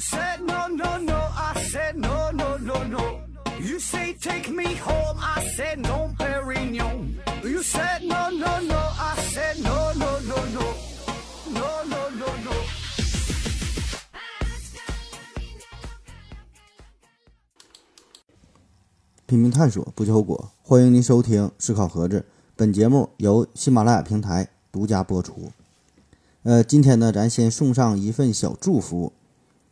said no no no, I said no no no no. You say take me home, I said no, Perignon. You said no no no, I said no no no no, no no no no. 拼命探索，不计后果。欢迎您收听《思考盒子》，本节目由喜马拉雅平台独家播出。呃，今天呢，咱先送上一份小祝福。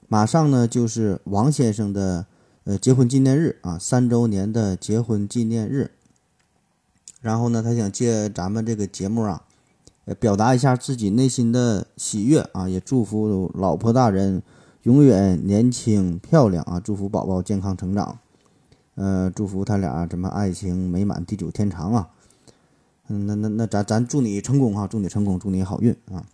马上呢，就是王先生的呃结婚纪念日啊，三周年的结婚纪念日。然后呢，他想借咱们这个节目啊，呃，表达一下自己内心的喜悦啊，也祝福老婆大人永远年轻漂亮啊，祝福宝宝健康成长。呃，祝福他俩什么爱情美满，地久天长啊！嗯，那那那咱咱祝你成功哈，祝你成功，祝你好运啊！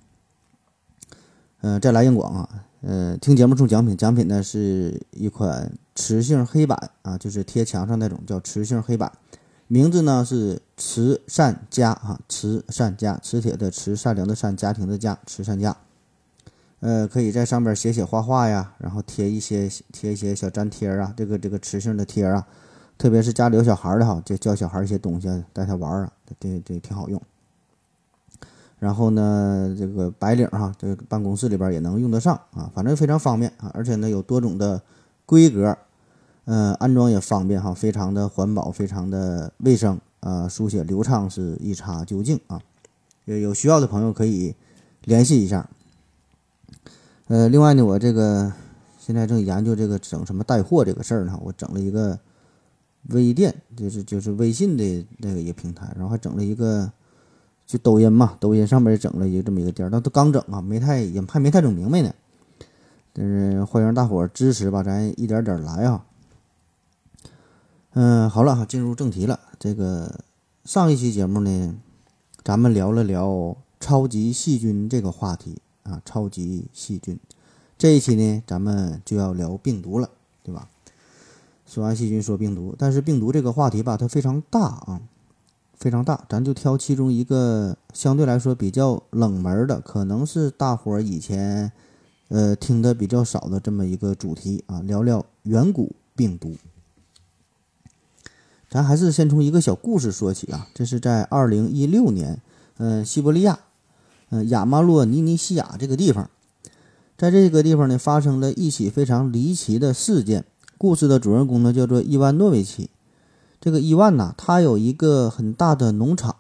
嗯，再来硬广啊！呃，听节目送奖品，奖品呢是一款磁性黑板啊，就是贴墙上那种叫磁性黑板，名字呢是慈善家啊，慈善家，磁铁的磁，善良的善，家庭的家，慈善家。呃，可以在上面写写画画呀，然后贴一些贴一些小粘贴啊，这个这个磁性的贴啊，特别是家里有小孩的哈，就教小孩一些东西，带他玩啊，这这挺好用。然后呢，这个白领哈，这个办公室里边也能用得上啊，反正非常方便啊，而且呢有多种的规格，呃，安装也方便哈，非常的环保，非常的卫生啊，书写流畅是一查究竟啊。有有需要的朋友可以联系一下。呃，另外呢，我这个现在正研究这个整什么带货这个事儿呢，我整了一个微店，就是就是微信的那个一个平台，然后还整了一个就抖音嘛，抖音上面整了一个这么一个店儿，那都刚整啊，没太也还没太整明白呢。但是欢迎大伙儿支持吧，咱一点点来啊。嗯，好了哈，进入正题了。这个上一期节目呢，咱们聊了聊超级细菌这个话题。啊，超级细菌，这一期呢，咱们就要聊病毒了，对吧？说完细菌，说病毒，但是病毒这个话题吧，它非常大啊，非常大，咱就挑其中一个相对来说比较冷门的，可能是大伙儿以前呃听的比较少的这么一个主题啊，聊聊远古病毒。咱还是先从一个小故事说起啊，这是在二零一六年，嗯，西伯利亚。嗯，亚马洛尼尼西亚这个地方，在这个地方呢，发生了一起非常离奇的事件。故事的主人公呢，叫做伊万诺维奇。这个伊万呐，他有一个很大的农场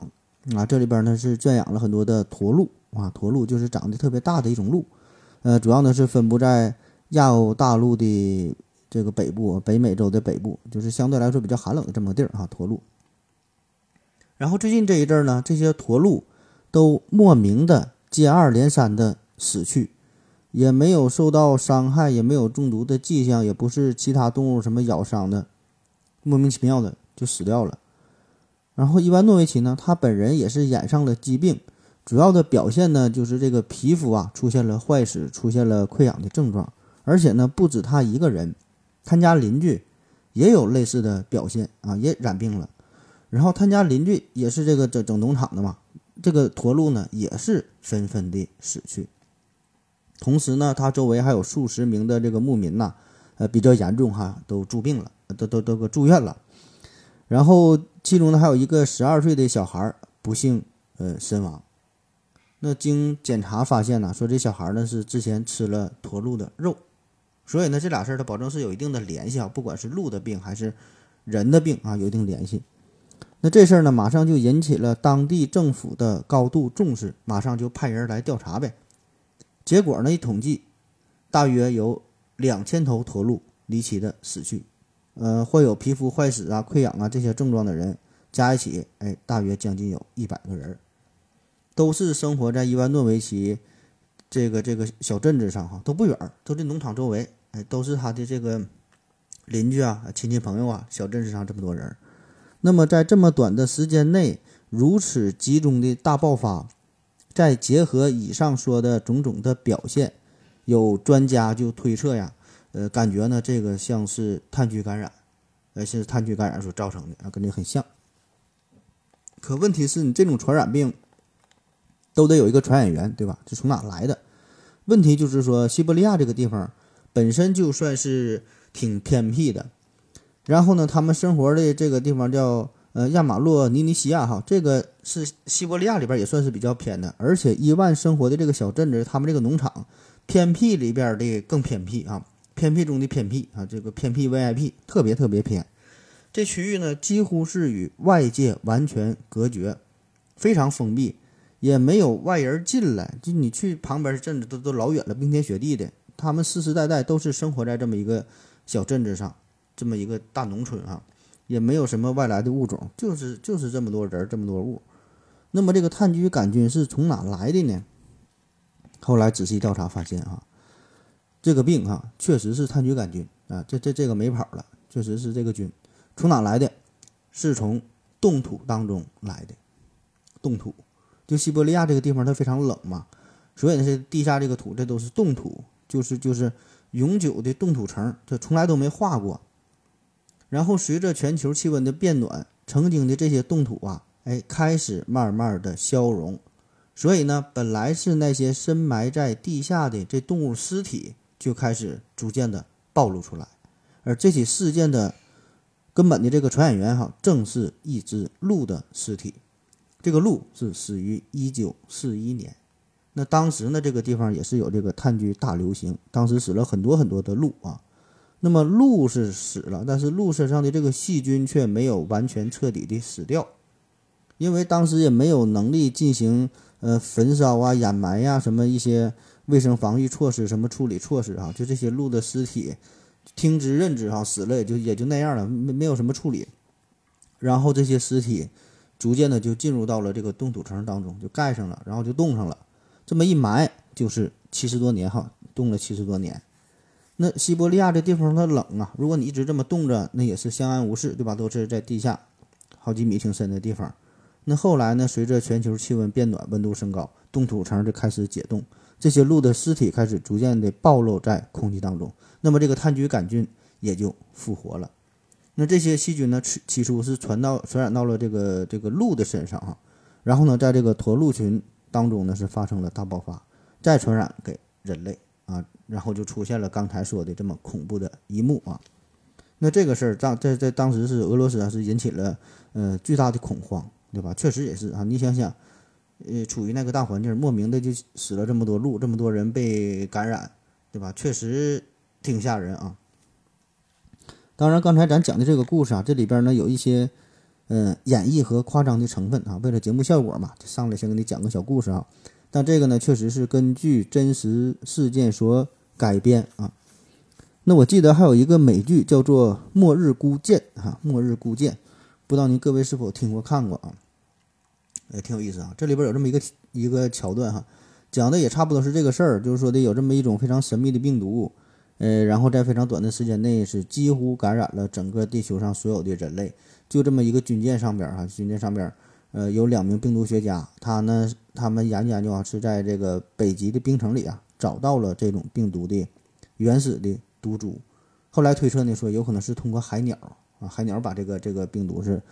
啊，这里边呢是圈养了很多的驼鹿啊，驼鹿就是长得特别大的一种鹿。呃，主要呢是分布在亚欧大陆的这个北部，北美洲的北部，就是相对来说比较寒冷的这么个地儿哈，驼鹿。然后最近这一阵儿呢，这些驼鹿。都莫名的接二连三的死去，也没有受到伤害，也没有中毒的迹象，也不是其他动物什么咬伤的，莫名其妙的就死掉了。然后伊万诺维奇呢，他本人也是染上了疾病，主要的表现呢就是这个皮肤啊出现了坏死，出现了溃疡的症状，而且呢不止他一个人，他家邻居也有类似的表现啊，也染病了。然后他家邻居也是这个整整农场的嘛。这个驼鹿呢，也是纷纷的死去。同时呢，他周围还有数十名的这个牧民呐，呃，比较严重哈，都住病了，都都都个住院了。然后其中呢，还有一个十二岁的小孩不幸呃身亡。那经检查发现呢，说这小孩呢是之前吃了驼鹿的肉，所以呢，这俩事儿它保证是有一定的联系啊，不管是鹿的病还是人的病啊，有一定联系。那这事儿呢，马上就引起了当地政府的高度重视，马上就派人来调查呗。结果呢，一统计，大约有两千头驼鹿离奇的死去，呃，患有皮肤坏死啊、溃疡啊这些症状的人加一起，哎，大约将近有一百个人，都是生活在伊万诺维奇这个这个小镇子上哈，都不远，都在农场周围，哎，都是他的这个邻居啊、亲戚朋友啊，小镇子上这么多人。那么，在这么短的时间内，如此集中的大爆发，再结合以上说的种种的表现，有专家就推测呀，呃，感觉呢，这个像是炭疽感染，呃，是炭疽感染所造成的啊，跟这很像。可问题是你这种传染病，都得有一个传染源，对吧？这从哪来的？问题就是说，西伯利亚这个地方本身就算是挺偏僻的。然后呢，他们生活的这个地方叫呃亚马洛尼尼西亚哈，这个是西伯利亚里边也算是比较偏的。而且伊万生活的这个小镇子，他们这个农场偏僻里边的更偏僻啊，偏僻中的偏僻啊，这个偏僻 VIP 特别特别偏。这区域呢，几乎是与外界完全隔绝，非常封闭，也没有外人进来。就你去旁边镇子都都老远了，冰天雪地的，他们世世代代都是生活在这么一个小镇子上。这么一个大农村啊，也没有什么外来的物种，就是就是这么多人，这么多物。那么这个炭疽杆菌是从哪来的呢？后来仔细调查发现啊，这个病哈确实是炭疽杆菌啊，这这这个没跑了，确实是这个菌。从哪来的？是从冻土当中来的。冻土，就西伯利亚这个地方它非常冷嘛，所以呢是地下这个土这都是冻土，就是就是永久的冻土层，它从来都没化过。然后随着全球气温的变暖，曾经的这些冻土啊，哎，开始慢慢的消融，所以呢，本来是那些深埋在地下的这动物尸体，就开始逐渐的暴露出来。而这起事件的根本的这个传染源哈，正是一只鹿的尸体。这个鹿是死于一九四一年，那当时呢，这个地方也是有这个炭疽大流行，当时死了很多很多的鹿啊。那么鹿是死了，但是鹿身上的这个细菌却没有完全彻底的死掉，因为当时也没有能力进行呃焚烧啊、掩埋呀什么一些卫生防御措施、什么处理措施啊，就这些鹿的尸体听之任之哈，死了也就也就那样了，没没有什么处理，然后这些尸体逐渐的就进入到了这个冻土层当中，就盖上了，然后就冻上了，这么一埋就是七十多年哈，冻了七十多年。那西伯利亚这地方它冷啊，如果你一直这么冻着，那也是相安无事，对吧？都是在地下好几米挺深的地方。那后来呢，随着全球气温变暖，温度升高，冻土层就开始解冻，这些鹿的尸体开始逐渐的暴露在空气当中。那么这个炭疽杆菌也就复活了。那这些细菌呢，起起初是传到传染到了这个这个鹿的身上啊，然后呢，在这个驼鹿群当中呢是发生了大爆发，再传染给人类啊。然后就出现了刚才说的这么恐怖的一幕啊！那这个事儿当在在当时是俄罗斯啊是引起了呃巨大的恐慌，对吧？确实也是啊，你想想，呃，处于那个大环境，莫名的就死了这么多鹿，这么多人被感染，对吧？确实挺吓人啊！当然，刚才咱讲的这个故事啊，这里边呢有一些嗯演绎和夸张的成分啊，为了节目效果嘛，就上来先给你讲个小故事啊。但这个呢，确实是根据真实事件所改编啊。那我记得还有一个美剧叫做《末日孤舰》哈，《末日孤舰》，不知道您各位是否听过看过啊？也挺有意思啊。这里边有这么一个一个桥段哈，讲的也差不多是这个事儿，就是说的有这么一种非常神秘的病毒，呃，然后在非常短的时间内是几乎感染了整个地球上所有的人类。就这么一个军舰上边儿哈，军舰上边儿。呃，有两名病毒学家，他呢，他们研究研究啊，是在这个北极的冰层里啊，找到了这种病毒的原始的毒株。后来推测呢，说有可能是通过海鸟啊，海鸟把这个这个病毒是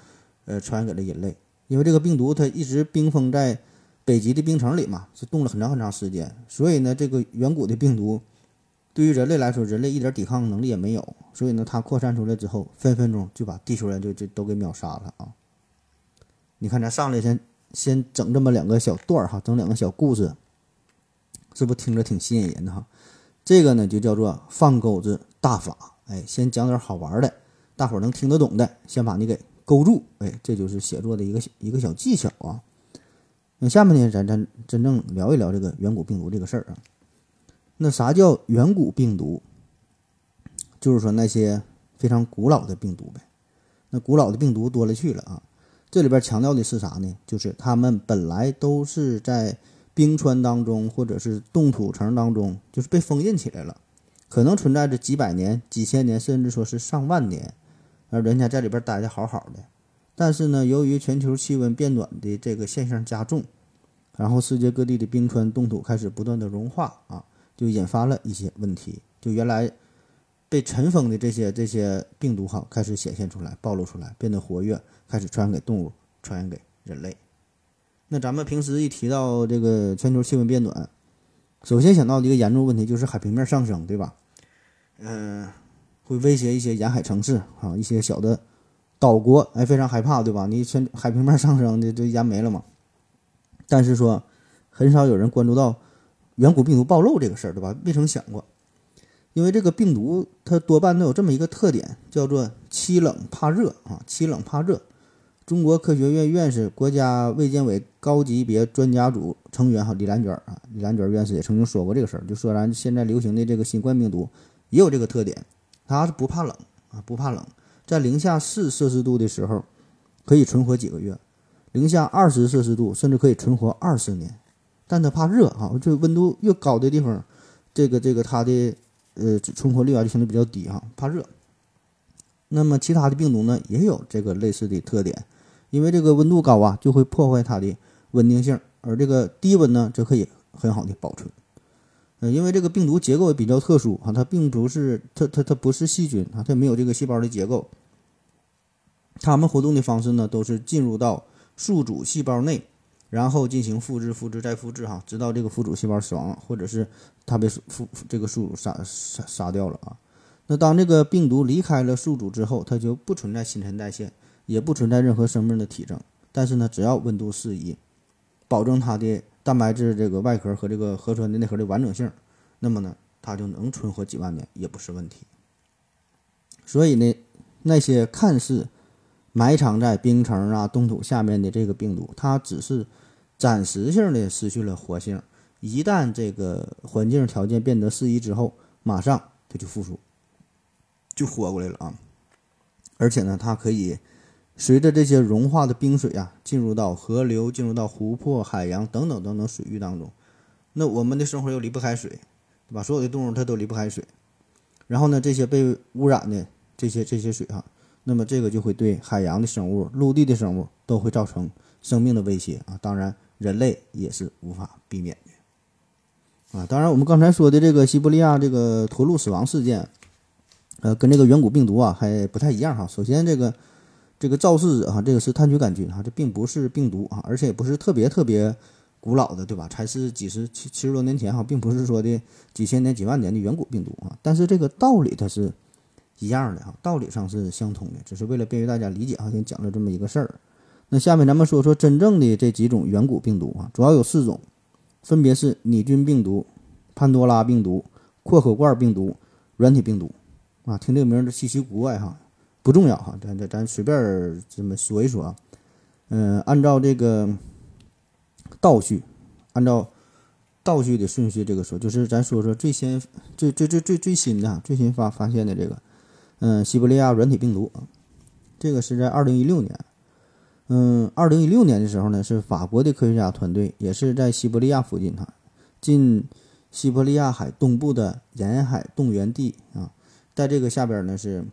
呃传染给了人类。因为这个病毒它一直冰封在北极的冰层里嘛，是冻了很长很长时间，所以呢，这个远古的病毒对于人类来说，人类一点抵抗能力也没有，所以呢，它扩散出来之后，分分钟就把地球人就就都给秒杀了啊。你看，咱上来先先整这么两个小段儿哈，整两个小故事，是不是听着挺吸引人的哈？这个呢就叫做放钩子大法，哎，先讲点好玩的，大伙儿能听得懂的，先把你给勾住，哎，这就是写作的一个一个小技巧啊。那下面呢，咱咱真正聊一聊这个远古病毒这个事儿啊。那啥叫远古病毒？就是说那些非常古老的病毒呗。那古老的病毒多了去了啊。这里边强调的是啥呢？就是它们本来都是在冰川当中，或者是冻土层当中，就是被封印起来了，可能存在着几百年、几千年，甚至说是上万年，而人家在里边待的好好的。但是呢，由于全球气温变暖的这个现象加重，然后世界各地的冰川冻土开始不断的融化啊，就引发了一些问题。就原来被尘封的这些这些病毒哈，开始显现出来、暴露出来，变得活跃。开始传染给动物，传染给人类。那咱们平时一提到这个全球气温变暖，首先想到的一个严重问题就是海平面上升，对吧？嗯，会威胁一些沿海城市啊，一些小的岛国，哎，非常害怕，对吧？你全海平面上升，这这淹没了嘛。但是说，很少有人关注到远古病毒暴露这个事儿，对吧？未曾想过，因为这个病毒它多半都有这么一个特点，叫做欺冷怕热啊，欺冷怕热。中国科学院院士、国家卫健委高级别专家组成员哈李兰娟啊，李兰娟院士也曾经说过这个事儿，就说咱现在流行的这个新冠病毒也有这个特点，它是不怕冷啊，不怕冷，在零下四摄氏度的时候可以存活几个月，零下二十摄氏度甚至可以存活二十年，但它怕热啊，这温度越高的地方，这个这个它的呃存活率啊就相对比较低哈，怕热。那么其他的病毒呢也有这个类似的特点。因为这个温度高啊，就会破坏它的稳定性，而这个低温呢，则可以很好的保存。呃，因为这个病毒结构也比较特殊啊，它并不是它它它不是细菌啊，它没有这个细胞的结构。它们活动的方式呢，都是进入到宿主细胞内，然后进行复制、复制再复制哈，直到这个宿主细胞死亡了，或者是它被宿这个宿主杀杀杀掉了啊。那当这个病毒离开了宿主之后，它就不存在新陈代谢。也不存在任何生命的体征，但是呢，只要温度适宜，保证它的蛋白质这个外壳和这个核酸的内核的完整性，那么呢，它就能存活几万年也不是问题。所以呢，那些看似埋藏在冰层啊、冻土下面的这个病毒，它只是暂时性的失去了活性，一旦这个环境条件变得适宜之后，马上它就复苏，就活过来了啊！而且呢，它可以。随着这些融化的冰水啊，进入到河流、进入到湖泊、海洋等等等等水域当中，那我们的生活又离不开水，对吧？所有的动物它都离不开水。然后呢，这些被污染的这些这些水哈，那么这个就会对海洋的生物、陆地的生物都会造成生命的威胁啊。当然，人类也是无法避免的啊。当然，我们刚才说的这个西伯利亚这个驼鹿死亡事件，呃，跟这个远古病毒啊还不太一样哈。首先这个。这个肇事者哈，这个是炭疽杆菌哈，这并不是病毒啊，而且也不是特别特别古老的，对吧？才是几十七七十多年前哈，并不是说的几千年几万年的远古病毒啊。但是这个道理它是一样的哈，道理上是相通的，只是为了便于大家理解哈，先讲了这么一个事儿。那下面咱们说说真正的这几种远古病毒啊，主要有四种，分别是拟菌病毒、潘多拉病毒、扩口罐病毒、软体病毒啊，听这个名儿稀奇古怪哈。不重要哈，咱咱咱随便这么说一说啊。嗯，按照这个倒序，按照倒序的顺序这个说，就是咱说说最先最最最最最新的最新发发现的这个，嗯，西伯利亚软体病毒啊，这个是在二零一六年，嗯，二零一六年的时候呢，是法国的科学家团队，也是在西伯利亚附近哈，近西伯利亚海东部的沿海冻原地啊，在这个下边呢是。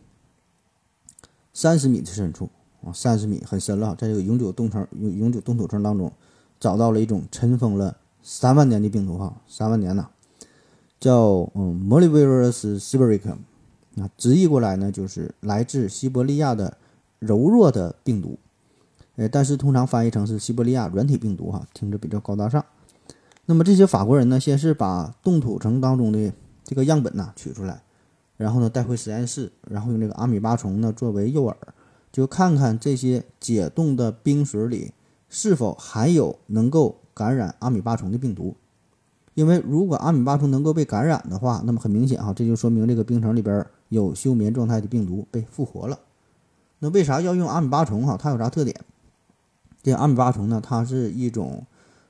三十米的深处啊，三十米很深了，在这个永久冻层、永永久冻土层当中，找到了一种尘封了三万年的病毒哈，三万年呐，叫嗯，Molivirus Sibericum，啊，直译过来呢就是来自西伯利亚的柔弱的病毒，呃，但是通常翻译成是西伯利亚软体病毒哈，听着比较高大上。那么这些法国人呢，先是把冻土层当中的这个样本呐取出来。然后呢，带回实验室，然后用这个阿米巴虫呢作为诱饵，就看看这些解冻的冰水里是否含有能够感染阿米巴虫的病毒。因为如果阿米巴虫能够被感染的话，那么很明显哈，这就说明这个冰层里边有休眠状态的病毒被复活了。那为啥要用阿米巴虫哈？它有啥特点？这阿米巴虫呢，它是一种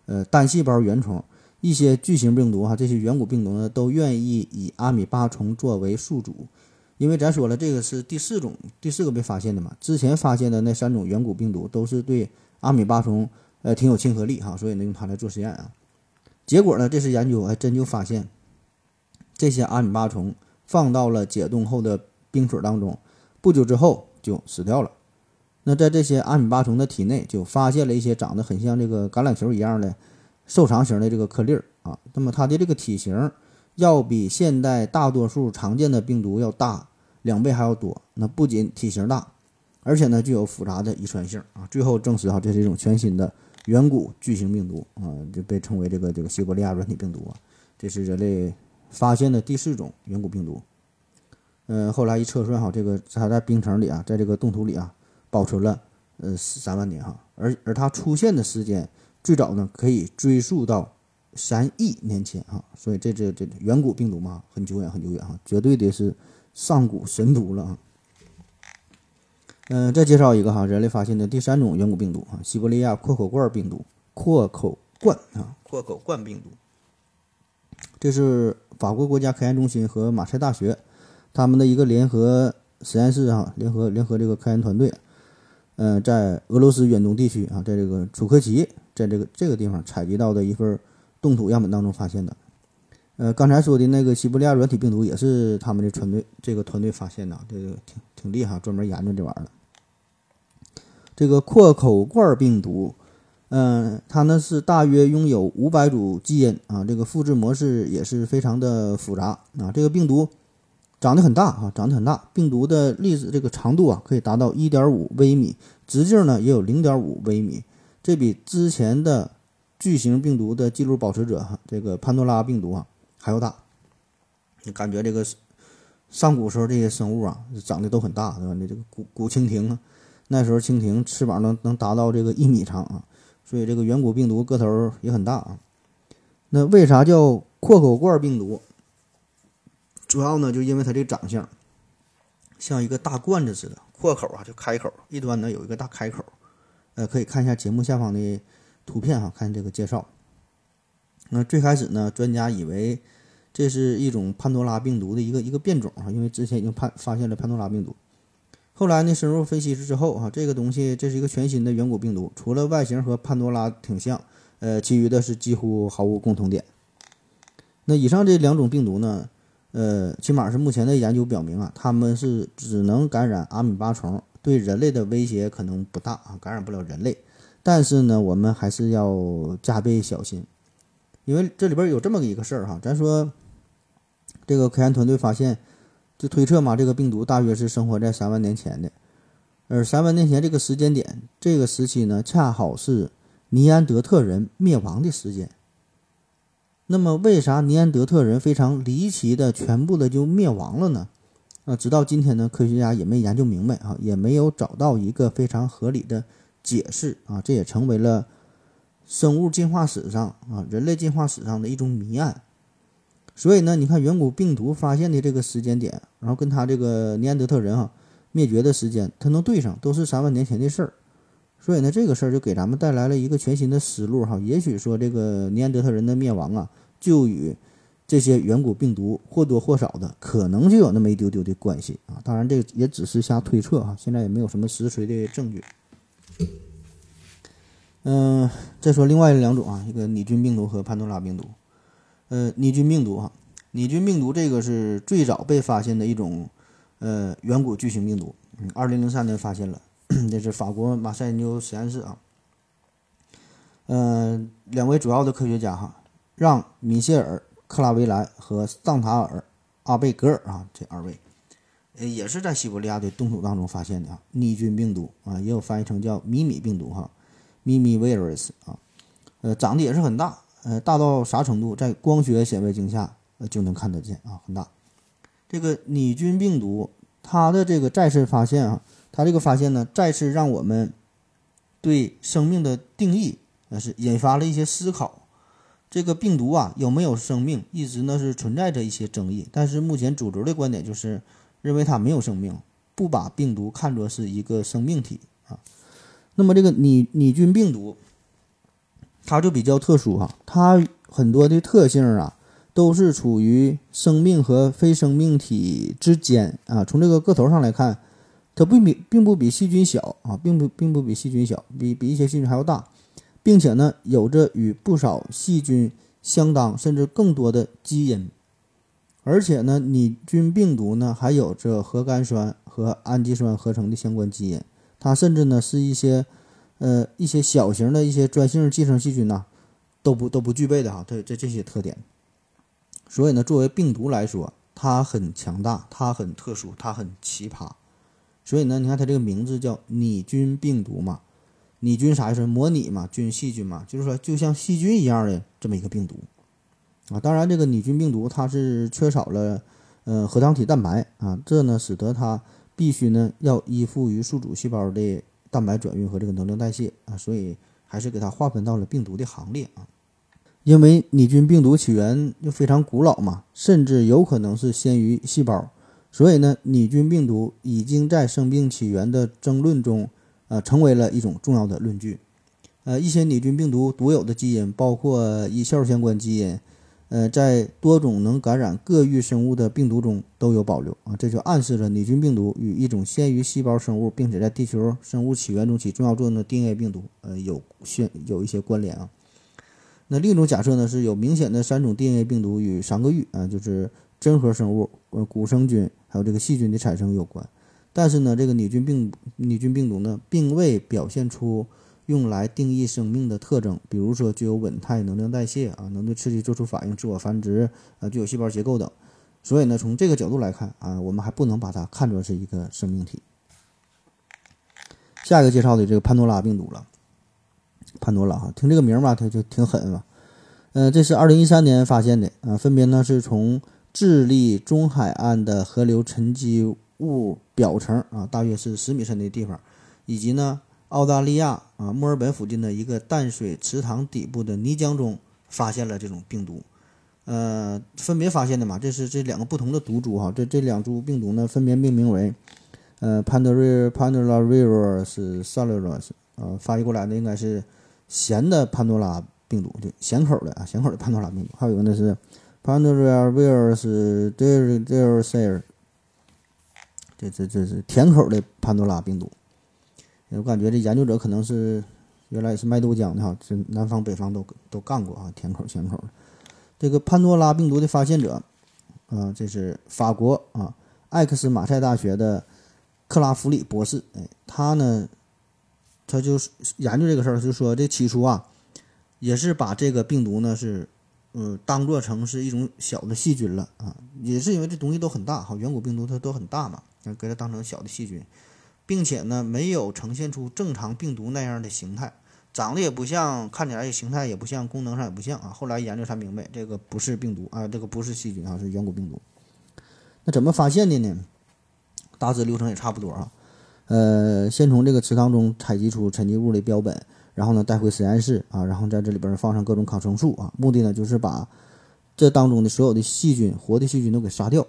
呃单细胞原虫。一些巨型病毒哈，这些远古病毒呢，都愿意以阿米巴虫作为宿主，因为咱说了，这个是第四种、第四个被发现的嘛。之前发现的那三种远古病毒都是对阿米巴虫呃挺有亲和力哈，所以呢用它来做实验啊。结果呢，这次研究还真就发现，这些阿米巴虫放到了解冻后的冰水当中，不久之后就死掉了。那在这些阿米巴虫的体内就发现了一些长得很像这个橄榄球一样的。瘦长型的这个颗粒儿啊，那么它的这个体型要比现代大多数常见的病毒要大两倍还要多。那不仅体型大，而且呢具有复杂的遗传性啊。最后证实哈，这是一种全新的远古巨型病毒啊，就被称为这个这个西伯利亚软体病毒啊。这是人类发现的第四种远古病毒。呃，后来一测算哈，这个它在冰层里啊，在这个冻土里啊，保存了呃三万年哈，而而它出现的时间最早呢，可以追溯到三亿年前啊，所以这这这远古病毒嘛，很久远很久远啊，绝对的是上古神毒了啊。嗯，再介绍一个哈，人类发现的第三种远古病毒啊，西伯利亚阔口罐病毒，阔口罐啊，阔口罐病毒，这是法国国家科研中心和马赛大学他们的一个联合实验室啊，联合联合这个科研团队，嗯，在俄罗斯远东地区啊，在这个楚科奇，在这个这个地方采集到的一份冻土样本当中发现的。呃，刚才说的那个西伯利亚软体病毒也是他们的团队这个团队发现的，这个挺挺厉害，专门研究这玩意儿的。这个阔口罐病毒，嗯，它呢是大约拥有五百组基因啊，这个复制模式也是非常的复杂啊。这个病毒长得很大啊，长得很大，病毒的粒子这个长度啊可以达到一点五微米，直径呢也有零点五微米，这比之前的巨型病毒的记录保持者哈，这个潘多拉病毒啊还要大。你感觉这个上古时候这些生物啊长得都很大，对吧？你这个古古蜻蜓啊。那时候蜻蜓翅膀能能达到这个一米长啊，所以这个远古病毒个头也很大啊。那为啥叫阔口罐病毒？主要呢就因为它这长相像一个大罐子似的，阔口啊就开口，一端呢有一个大开口。呃，可以看一下节目下方的图片哈，看这个介绍。那最开始呢，专家以为这是一种潘多拉病毒的一个一个变种啊，因为之前已经判发现了潘多拉病毒。后来呢，深入分析之后，哈，这个东西这是一个全新的远古病毒，除了外形和潘多拉挺像，呃，其余的是几乎毫无共同点。那以上这两种病毒呢，呃，起码是目前的研究表明啊，它们是只能感染阿米巴虫，对人类的威胁可能不大啊，感染不了人类。但是呢，我们还是要加倍小心，因为这里边有这么一个事儿哈，咱说这个科研团队发现。就推测嘛，这个病毒大约是生活在三万年前的，而三万年前这个时间点，这个时期呢，恰好是尼安德特人灭亡的时间。那么，为啥尼安德特人非常离奇的全部的就灭亡了呢？那，直到今天呢，科学家也没研究明白啊，也没有找到一个非常合理的解释啊，这也成为了生物进化史上啊，人类进化史上的一种谜案。所以呢，你看远古病毒发现的这个时间点，然后跟他这个尼安德特人哈灭绝的时间，它能对上，都是三万年前的事儿。所以呢，这个事儿就给咱们带来了一个全新的思路哈。也许说这个尼安德特人的灭亡啊，就与这些远古病毒或多或少的可能就有那么一丢丢的关系啊。当然，这也只是瞎推测哈，现在也没有什么实锤的证据。嗯，再说另外两种啊，一个拟菌病毒和潘多拉病毒。呃，拟菌病毒哈，拟菌病毒这个是最早被发现的一种，呃，远古巨型病毒。二零零三年发现了，这是法国马赛研究实验室啊。嗯，两位主要的科学家哈，让·米歇尔·克拉维莱和桑塔尔·阿贝格尔啊，这二位，呃，也是在西伯利亚的冻土当中发现的啊，拟菌病毒啊，也有翻译成叫米米病毒哈，米米 virus 啊，呃，长得也是很大。呃，大到啥程度，在光学显微镜下，就能看得见啊，很大。这个拟菌病毒，它的这个再次发现啊，它这个发现呢，再次让我们对生命的定义，呃，是引发了一些思考。这个病毒啊，有没有生命，一直呢是存在着一些争议。但是目前主流的观点就是认为它没有生命，不把病毒看作是一个生命体啊。那么这个拟拟菌病毒。它就比较特殊哈，它很多的特性啊，都是处于生命和非生命体之间啊。从这个个头上来看，它并比并不比细菌小啊，并不并不比细菌小，比比一些细菌还要大，并且呢，有着与不少细菌相当甚至更多的基因，而且呢，拟菌病毒呢还有着核苷酸和氨基酸合成的相关基因，它甚至呢是一些。呃，一些小型的一些专性寄生细菌呐，都不都不具备的哈，这这这些特点。所以呢，作为病毒来说，它很强大，它很特殊，它很奇葩。所以呢，你看它这个名字叫拟菌病毒嘛，拟菌啥意思？模拟嘛，菌细菌嘛，就是说就像细菌一样的这么一个病毒啊。当然，这个拟菌病毒它是缺少了呃核糖体蛋白啊，这呢使得它必须呢要依附于宿主细胞的蛋白转运和这个能量代谢啊，所以还是给它划分到了病毒的行列啊。因为拟菌病毒起源就非常古老嘛，甚至有可能是先于细胞，所以呢，拟菌病毒已经在生病起源的争论中，呃，成为了一种重要的论据。呃，一些拟菌病毒独有的基因，包括一效相关基因。呃，在多种能感染各域生物的病毒中都有保留啊，这就暗示着拟菌病毒与一种先于细胞生物，并且在地球生物起源中起重要作用的 DNA 病毒，呃，有现有一些关联啊。那另一种假设呢，是有明显的三种 DNA 病毒与三个域啊，就是真核生物、呃古生菌还有这个细菌的产生有关。但是呢，这个拟菌病拟菌病毒呢，并未表现出。用来定义生命的特征，比如说具有稳态、能量代谢啊，能对刺激做出反应、自我繁殖啊，具有细胞结构等。所以呢，从这个角度来看啊，我们还不能把它看作是一个生命体。下一个介绍的这个潘多拉病毒了，潘多拉哈，听这个名儿吧，它就挺狠吧。呃，这是二零一三年发现的啊，分别呢是从智利中海岸的河流沉积物表层啊，大约是十米深的地方，以及呢。澳大利亚啊，墨尔本附近的一个淡水池塘底部的泥浆中发现了这种病毒，呃，分别发现的嘛，这是这两个不同的毒株哈，这这两株病毒呢，分别命名为呃 Pandora Pandora Salus，呃，翻译过来呢应该是咸的潘多拉病毒，对，咸口的啊，咸口的潘多拉病毒，还有一个呢是 Pandora Virus d e r d e r s a r 这这这是甜口的潘多拉病毒。我感觉这研究者可能是原来也是卖豆浆的哈，这南方北方都都干过啊，甜口咸口的。这个潘多拉病毒的发现者啊，这是法国啊艾克斯马赛大学的克拉弗里博士。哎，他呢，他就是研究这个事儿，就说这起初啊，也是把这个病毒呢是嗯当做成是一种小的细菌了啊，也是因为这东西都很大哈，远古病毒它都很大嘛，给它当成小的细菌。并且呢，没有呈现出正常病毒那样的形态，长得也不像，看起来形态也不像，功能上也不像啊。后来研究才明白，这个不是病毒啊，这个不是细菌啊，是远古病毒。那怎么发现的呢？大致流程也差不多啊。呃，先从这个池塘中采集出沉积物的标本，然后呢带回实验室啊，然后在这里边放上各种抗生素啊，目的呢就是把这当中的所有的细菌，活的细菌都给杀掉。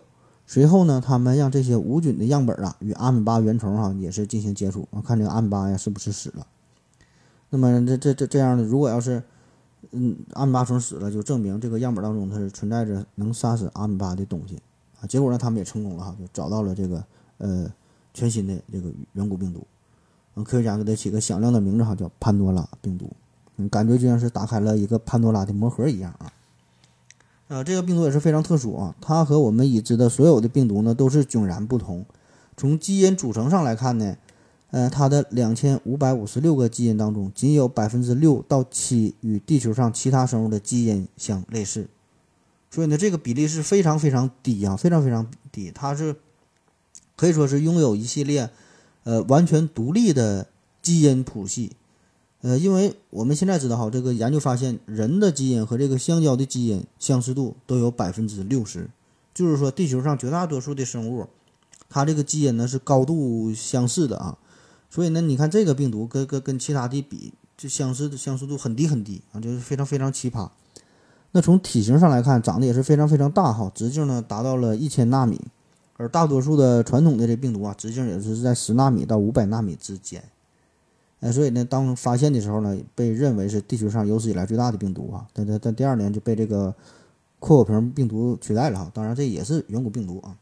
随后呢，他们让这些无菌的样本啊与阿米巴原虫哈也是进行接触啊，看这个阿米巴呀是不是死了。那么这这这这样的，如果要是嗯阿米巴虫死了，就证明这个样本当中它是存在着能杀死阿米巴的东西啊。结果呢，他们也成功了哈，就找到了这个呃全新的这个远古病毒。嗯，科学家给它起个响亮的名字哈，叫潘多拉病毒。嗯，感觉就像是打开了一个潘多拉的魔盒一样啊。啊，这个病毒也是非常特殊啊！它和我们已知的所有的病毒呢都是迥然不同。从基因组成上来看呢，呃，它的两千五百五十六个基因当中，仅有百分之六到七与地球上其他生物的基因相类似，所以呢，这个比例是非常非常低啊，非常非常低。它是可以说是拥有一系列呃完全独立的基因谱系。呃，因为我们现在知道哈，这个研究发现，人的基因和这个香蕉的基因相似度都有百分之六十，就是说地球上绝大多数的生物，它这个基因呢是高度相似的啊。所以呢，你看这个病毒跟跟跟其他的比，就相似的相似度很低很低啊，就是非常非常奇葩。那从体型上来看，长得也是非常非常大哈，直径呢达到了一千纳米，而大多数的传统的这病毒啊，直径也是在十纳米到五百纳米之间。哎，所以呢，当发现的时候呢，被认为是地球上有史以来最大的病毒啊。但但但第二年就被这个阔口瓶病毒取代了哈。当然，这也是远古病毒啊。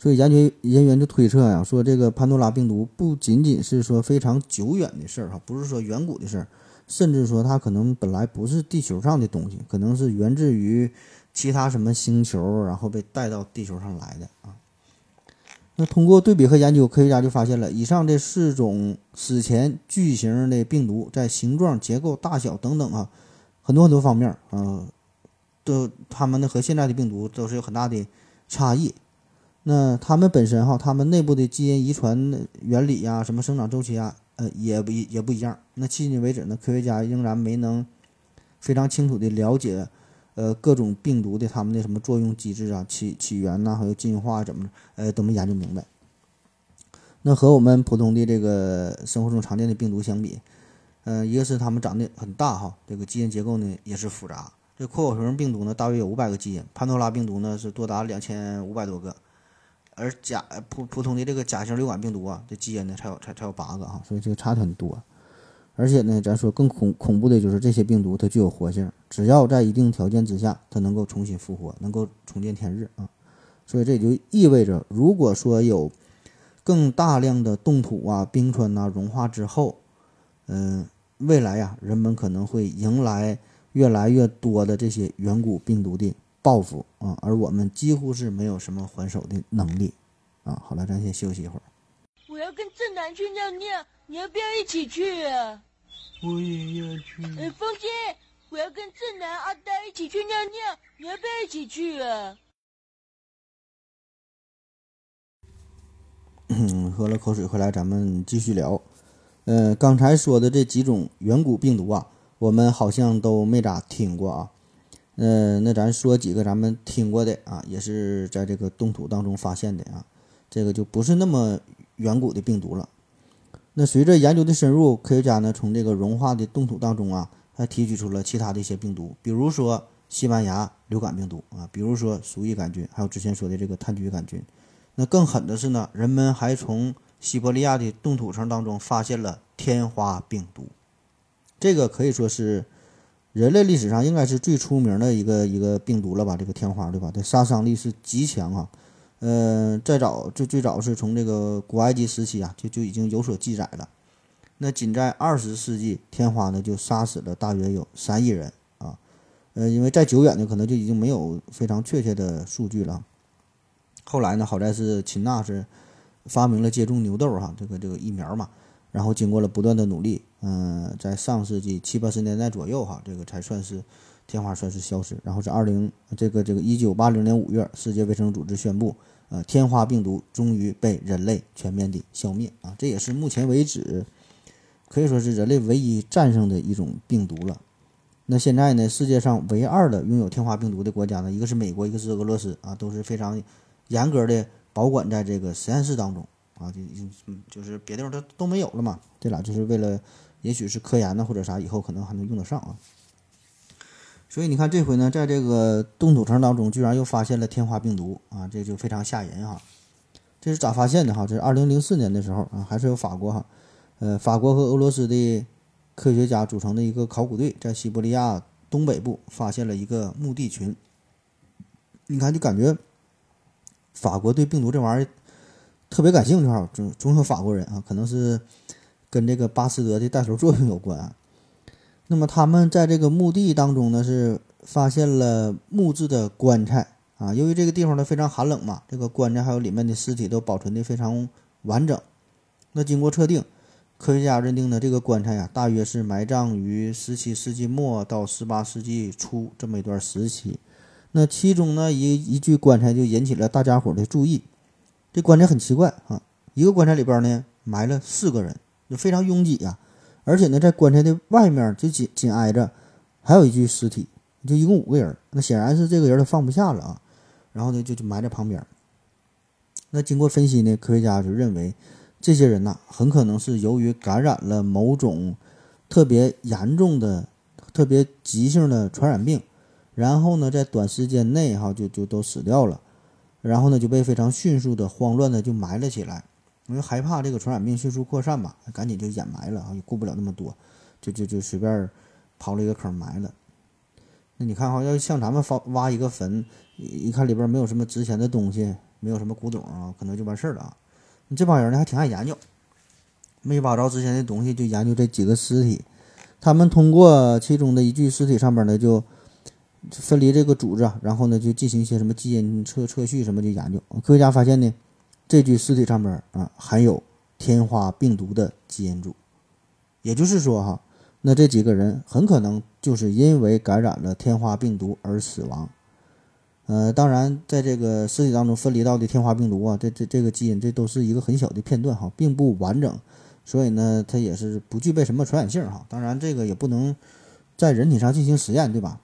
所以研究人员就推测呀，说这个潘多拉病毒不仅仅是说非常久远的事儿哈，不是说远古的事儿，甚至说它可能本来不是地球上的东西，可能是源自于其他什么星球，然后被带到地球上来的啊。那通过对比和研究，科学家就发现了以上这四种史前巨型的病毒在形状、结构、大小等等啊，很多很多方面啊，都它们呢和现在的病毒都是有很大的差异。那它们本身哈，它们内部的基因遗传原理呀，什么生长周期啊，呃，也不也不一样。那迄今为止呢，科学家仍然没能非常清楚的了解，呃各种病毒的它们的什么作用机制啊、起起源呐，还有进化怎么呃都没研究明白。那和我们普通的这个生活中常见的病毒相比，呃，一个是它们长得很大哈，这个基因结构呢也是复杂。这阔口型病毒呢大约有五百个基因，潘多拉病毒呢是多达两千五百多个，而甲普普通的这个甲型流感病毒啊，这基因呢才有才才有八个哈，所以这个差的很多。而且呢，咱说更恐恐怖的就是这些病毒它具有活性，只要在一定条件之下，它能够重新复活，能够重见天日啊。所以这就意味着，如果说有更大量的冻土啊、冰川呐融化之后，嗯，未来呀，人们可能会迎来越来越多的这些远古病毒的报复啊，而我们几乎是没有什么还手的能力啊。好了，咱先休息一会儿。我要跟正南去尿尿，你要不要一起去啊？我也要去。哎，风姐，我要跟正南、阿呆一起去尿尿，你要不要一起去啊？嗯，喝了口水回来，咱们继续聊。呃，刚才说的这几种远古病毒啊，我们好像都没咋听过啊。呃，那咱说几个咱们听过的啊，也是在这个冻土当中发现的啊，这个就不是那么远古的病毒了。那随着研究的深入，科学家呢从这个融化的冻土当中啊，还提取出了其他的一些病毒，比如说西班牙流感病毒啊，比如说鼠疫杆菌，还有之前说的这个炭疽杆菌。那更狠的是呢，人们还从西伯利亚的冻土层当中发现了天花病毒，这个可以说是人类历史上应该是最出名的一个一个病毒了吧？这个天花对吧？这杀伤力是极强啊。呃，再早最最早是从这个古埃及时期啊，就就已经有所记载了。那仅在二十世纪，天花呢就杀死了大约有三亿人啊。呃，因为再久远的可能就已经没有非常确切的数据了。后来呢，好在是秦娜是发明了接种牛痘哈这个这个疫苗嘛，然后经过了不断的努力，嗯，在上世纪七八十年代左右哈，这个才算是天花算是消失。然后是二零这个这个一九八零年五月，世界卫生组织宣布，呃，天花病毒终于被人类全面的消灭啊，这也是目前为止可以说是人类唯一战胜的一种病毒了。那现在呢，世界上唯二的拥有天花病毒的国家呢，一个是美国，一个是俄罗斯啊，都是非常。严格的保管在这个实验室当中啊，就就是别地方都都没有了嘛。这俩就是为了，也许是科研呢或者啥，以后可能还能用得上啊。所以你看这回呢，在这个冻土层当中，居然又发现了天花病毒啊，这就非常吓人哈。这是咋发现的哈？这是二零零四年的时候啊，还是有法国哈，呃，法国和俄罗斯的科学家组成的一个考古队，在西伯利亚东北部发现了一个墓地群。你看，就感觉。法国对病毒这玩意儿特别感兴趣哈，总总有法国人啊，可能是跟这个巴斯德的带头作用有关。那么他们在这个墓地当中呢，是发现了木质的棺材啊。由于这个地方呢非常寒冷嘛，这个棺材还有里面的尸体都保存的非常完整。那经过测定，科学家认定呢，这个棺材呀，大约是埋葬于十七世纪末到十八世纪初这么一段时期。那其中呢，一一具棺材就引起了大家伙的注意。这棺材很奇怪啊，一个棺材里边呢埋了四个人，就非常拥挤呀。而且呢，在棺材的外面就紧紧挨着还有一具尸体，就一共五个人。那显然是这个人他放不下了啊，然后呢就就埋在旁边。那经过分析呢，科学家就认为这些人呐，很可能是由于感染了某种特别严重的、特别急性的传染病。然后呢，在短时间内哈就就都死掉了，然后呢就被非常迅速的慌乱的就埋了起来，因为害怕这个传染病迅速扩散嘛，赶紧就掩埋了啊，也顾不了那么多，就就就随便刨了一个坑埋了。那你看哈，要像咱们挖挖一个坟，一看里边没有什么值钱的东西，没有什么古董啊，可能就完事儿了啊。你这帮人呢还挺爱研究，没挖着值钱的东西就研究这几个尸体，他们通过其中的一具尸体上边呢就。分离这个组织，然后呢，就进行一些什么基因测测序什么的研究。科学家发现呢，这具尸体上面啊含有天花病毒的基因组，也就是说哈，那这几个人很可能就是因为感染了天花病毒而死亡。呃，当然，在这个尸体当中分离到的天花病毒啊，这这这个基因这都是一个很小的片段哈，并不完整，所以呢，它也是不具备什么传染性哈。当然，这个也不能在人体上进行实验，对吧？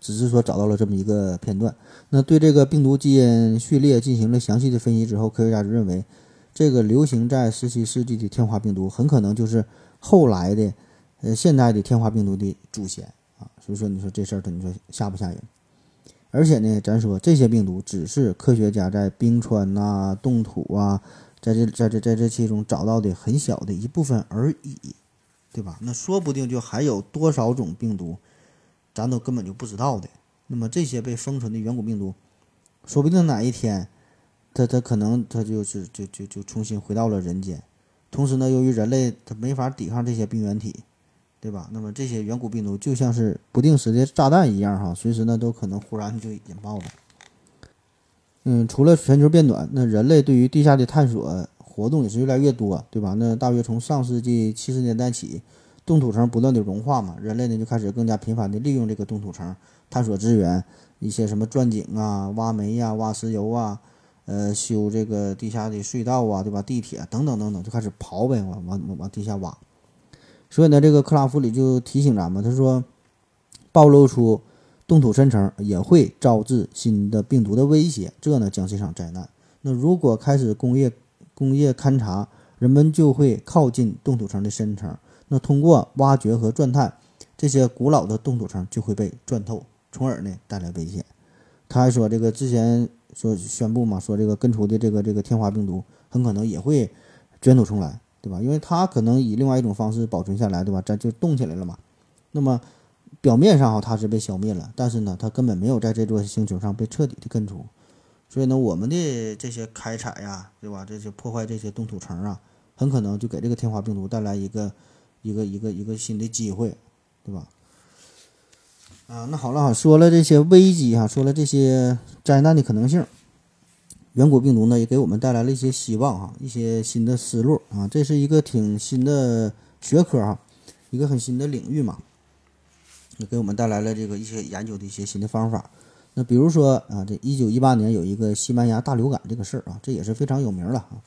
只是说找到了这么一个片段。那对这个病毒基因序列进行了详细的分析之后，科学家就认为，这个流行在十七世纪的天花病毒很可能就是后来的，呃，现代的天花病毒的祖先啊。所以说，你说这事儿，你说吓不吓人？而且呢，咱说这些病毒只是科学家在冰川呐、冻土啊，在这在这在这其中找到的很小的一部分而已，对吧？那说不定就还有多少种病毒，咱都根本就不知道的。那么这些被封存的远古病毒，说不定哪一天，它它可能它就是就就就重新回到了人间。同时呢，由于人类它没法抵抗这些病原体，对吧？那么这些远古病毒就像是不定时的炸弹一样哈，随时呢都可能忽然就引爆了。嗯，除了全球变暖，那人类对于地下的探索活动也是越来越多，对吧？那大约从上世纪七十年代起，冻土层不断的融化嘛，人类呢就开始更加频繁的利用这个冻土层。探索资源，一些什么钻井啊、挖煤呀、挖石油啊，呃，修这个地下的隧道啊，对吧？地铁等等等等，就开始刨呗，往往往地下挖。所以呢，这个克拉夫里就提醒咱们，他说，暴露出冻土深层也会招致新的病毒的威胁，这呢将是一场灾难。那如果开始工业工业勘察，人们就会靠近冻土层的深层，那通过挖掘和钻探，这些古老的冻土层就会被钻透。从而呢带来危险。他还说，这个之前说宣布嘛，说这个根除的这个这个天花病毒很可能也会卷土重来，对吧？因为它可能以另外一种方式保存下来，对吧？咱就动起来了嘛。那么表面上哈它是被消灭了，但是呢，它根本没有在这座星球上被彻底的根除。所以呢，我们的这些开采呀，对吧？这些破坏这些冻土层啊，很可能就给这个天花病毒带来一个一个一个一个新的机会，对吧？啊，那好了哈，说了这些危机哈，说了这些灾难的可能性，远古病毒呢也给我们带来了一些希望哈，一些新的思路啊，这是一个挺新的学科哈，一个很新的领域嘛，也给我们带来了这个一些研究的一些新的方法。那比如说啊，这一九一八年有一个西班牙大流感这个事儿啊，这也是非常有名了啊，